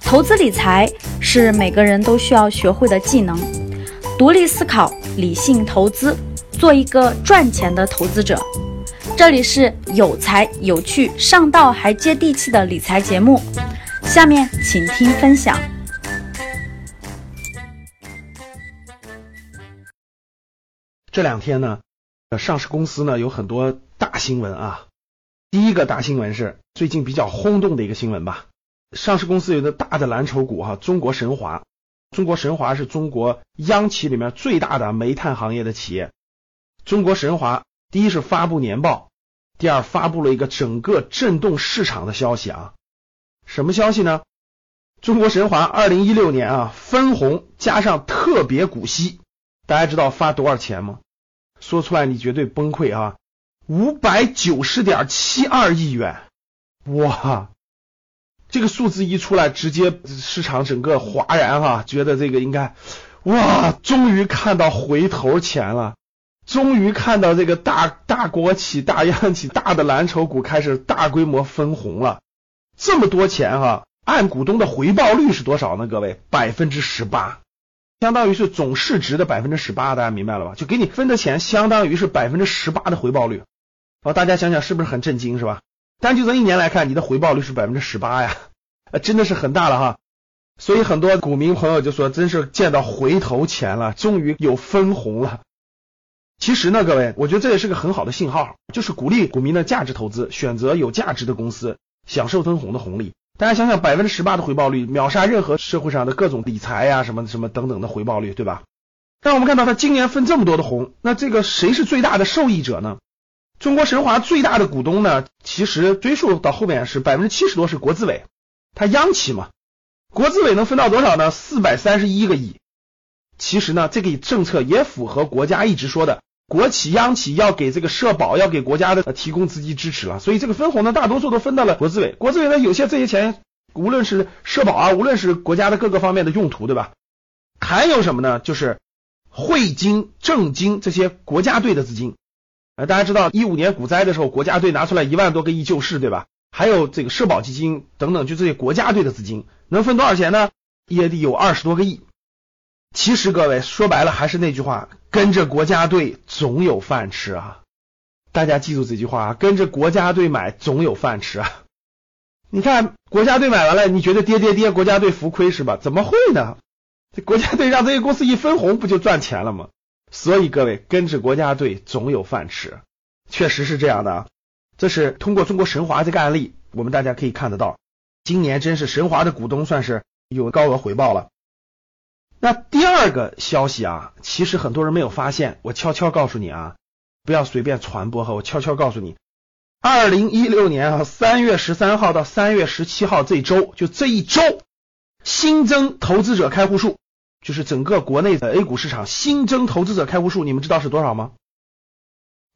投资理财是每个人都需要学会的技能，独立思考，理性投资，做一个赚钱的投资者。这里是有才有趣、上道还接地气的理财节目，下面请听分享。这两天呢，上市公司呢有很多大新闻啊。第一个大新闻是最近比较轰动的一个新闻吧。上市公司有个大的蓝筹股哈，中国神华。中国神华是中国央企里面最大的煤炭行业的企业。中国神华第一是发布年报，第二发布了一个整个震动市场的消息啊。什么消息呢？中国神华二零一六年啊分红加上特别股息，大家知道发多少钱吗？说出来你绝对崩溃啊！五百九十点七二亿元，哇！这个数字一出来，直接市场整个哗然哈，觉得这个应该哇，终于看到回头钱了，终于看到这个大大国企、大央企、大的蓝筹股开始大规模分红了，这么多钱哈，按股东的回报率是多少呢？各位，百分之十八，相当于是总市值的百分之十八，大家明白了吧？就给你分的钱，相当于是百分之十八的回报率，哦，大家想想是不是很震惊，是吧？但就这一年来看，你的回报率是百分之十八呀，呃，真的是很大了哈。所以很多股民朋友就说，真是见到回头钱了，终于有分红了。其实呢，各位，我觉得这也是个很好的信号，就是鼓励股民的价值投资，选择有价值的公司，享受分红的红利。大家想想，百分之十八的回报率，秒杀任何社会上的各种理财呀，什么什么等等的回报率，对吧？但我们看到它今年分这么多的红，那这个谁是最大的受益者呢？中国神华最大的股东呢，其实追溯到后面是百分之七十多是国资委，它央企嘛，国资委能分到多少呢？四百三十一个亿。其实呢，这个政策也符合国家一直说的，国企央企要给这个社保，要给国家的提供资金支持了。所以这个分红呢，大多数都分到了国资委。国资委呢，有些这些钱，无论是社保啊，无论是国家的各个方面的用途，对吧？还有什么呢？就是汇金、证金这些国家队的资金。大家知道一五年股灾的时候，国家队拿出来一万多个亿救市，对吧？还有这个社保基金等等，就这些国家队的资金能分多少钱呢？也得有二十多个亿。其实各位说白了还是那句话，跟着国家队总有饭吃啊！大家记住这句话啊，跟着国家队买总有饭吃啊！你看国家队买完了，你觉得跌跌跌，国家队浮亏是吧？怎么会呢？这国家队让这些公司一分红，不就赚钱了吗？所以各位跟着国家队总有饭吃，确实是这样的。这是通过中国神华这个案例，我们大家可以看得到，今年真是神华的股东算是有高额回报了。那第二个消息啊，其实很多人没有发现，我悄悄告诉你啊，不要随便传播哈，我悄悄告诉你，二零一六年啊三月十三号到三月十七号这周，就这一周新增投资者开户数。就是整个国内的 A 股市场新增投资者开户数，你们知道是多少吗？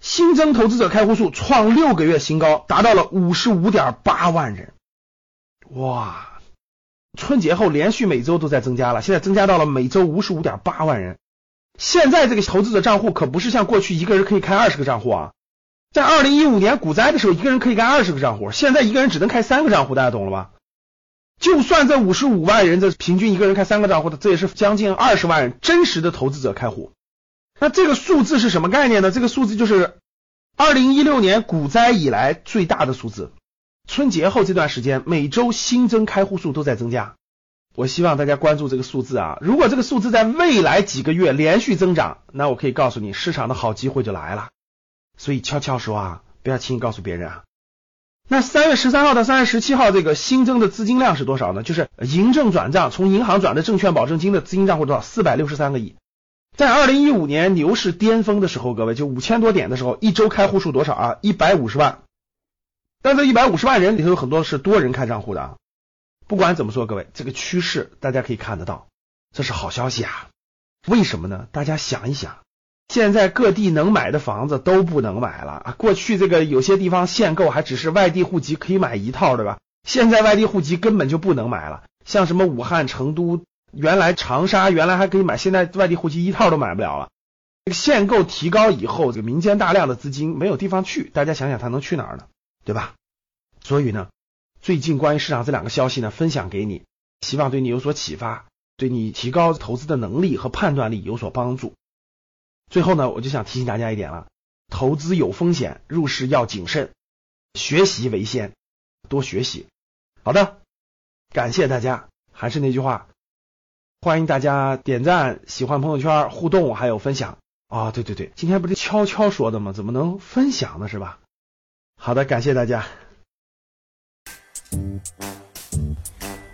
新增投资者开户数创六个月新高，达到了五十五点八万人。哇！春节后连续每周都在增加了，现在增加到了每周五十五点八万人。现在这个投资者账户可不是像过去一个人可以开二十个账户啊，在二零一五年股灾的时候，一个人可以开二十个账户，现在一个人只能开三个账户，大家懂了吧？就算这五十五万人，这平均一个人开三个账户的，这也是将近二十万人真实的投资者开户。那这个数字是什么概念呢？这个数字就是二零一六年股灾以来最大的数字。春节后这段时间，每周新增开户数都在增加。我希望大家关注这个数字啊！如果这个数字在未来几个月连续增长，那我可以告诉你，市场的好机会就来了。所以悄悄说啊，不要轻易告诉别人啊。那三月十三号到三月十七号，这个新增的资金量是多少呢？就是银证转账，从银行转的证券保证金的资金账户多少？四百六十三个亿。在二零一五年牛市巅峰的时候，各位就五千多点的时候，一周开户数多少啊？一百五十万。但这一百五十万人里头有很多是多人开账户的啊。不管怎么说，各位这个趋势大家可以看得到，这是好消息啊。为什么呢？大家想一想。现在各地能买的房子都不能买了啊。过去这个有些地方限购还只是外地户籍可以买一套，对吧？现在外地户籍根本就不能买了。像什么武汉、成都，原来长沙原来还可以买，现在外地户籍一套都买不了了。限购提高以后，这个民间大量的资金没有地方去，大家想想他能去哪儿呢？对吧？所以呢，最近关于市场这两个消息呢，分享给你，希望对你有所启发，对你提高投资的能力和判断力有所帮助。最后呢，我就想提醒大家一点了，投资有风险，入市要谨慎，学习为先，多学习。好的，感谢大家，还是那句话，欢迎大家点赞、喜欢朋友圈、互动还有分享啊！对对对，今天不是悄悄说的吗？怎么能分享呢？是吧？好的，感谢大家。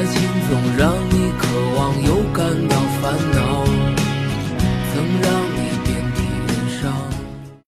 爱情总让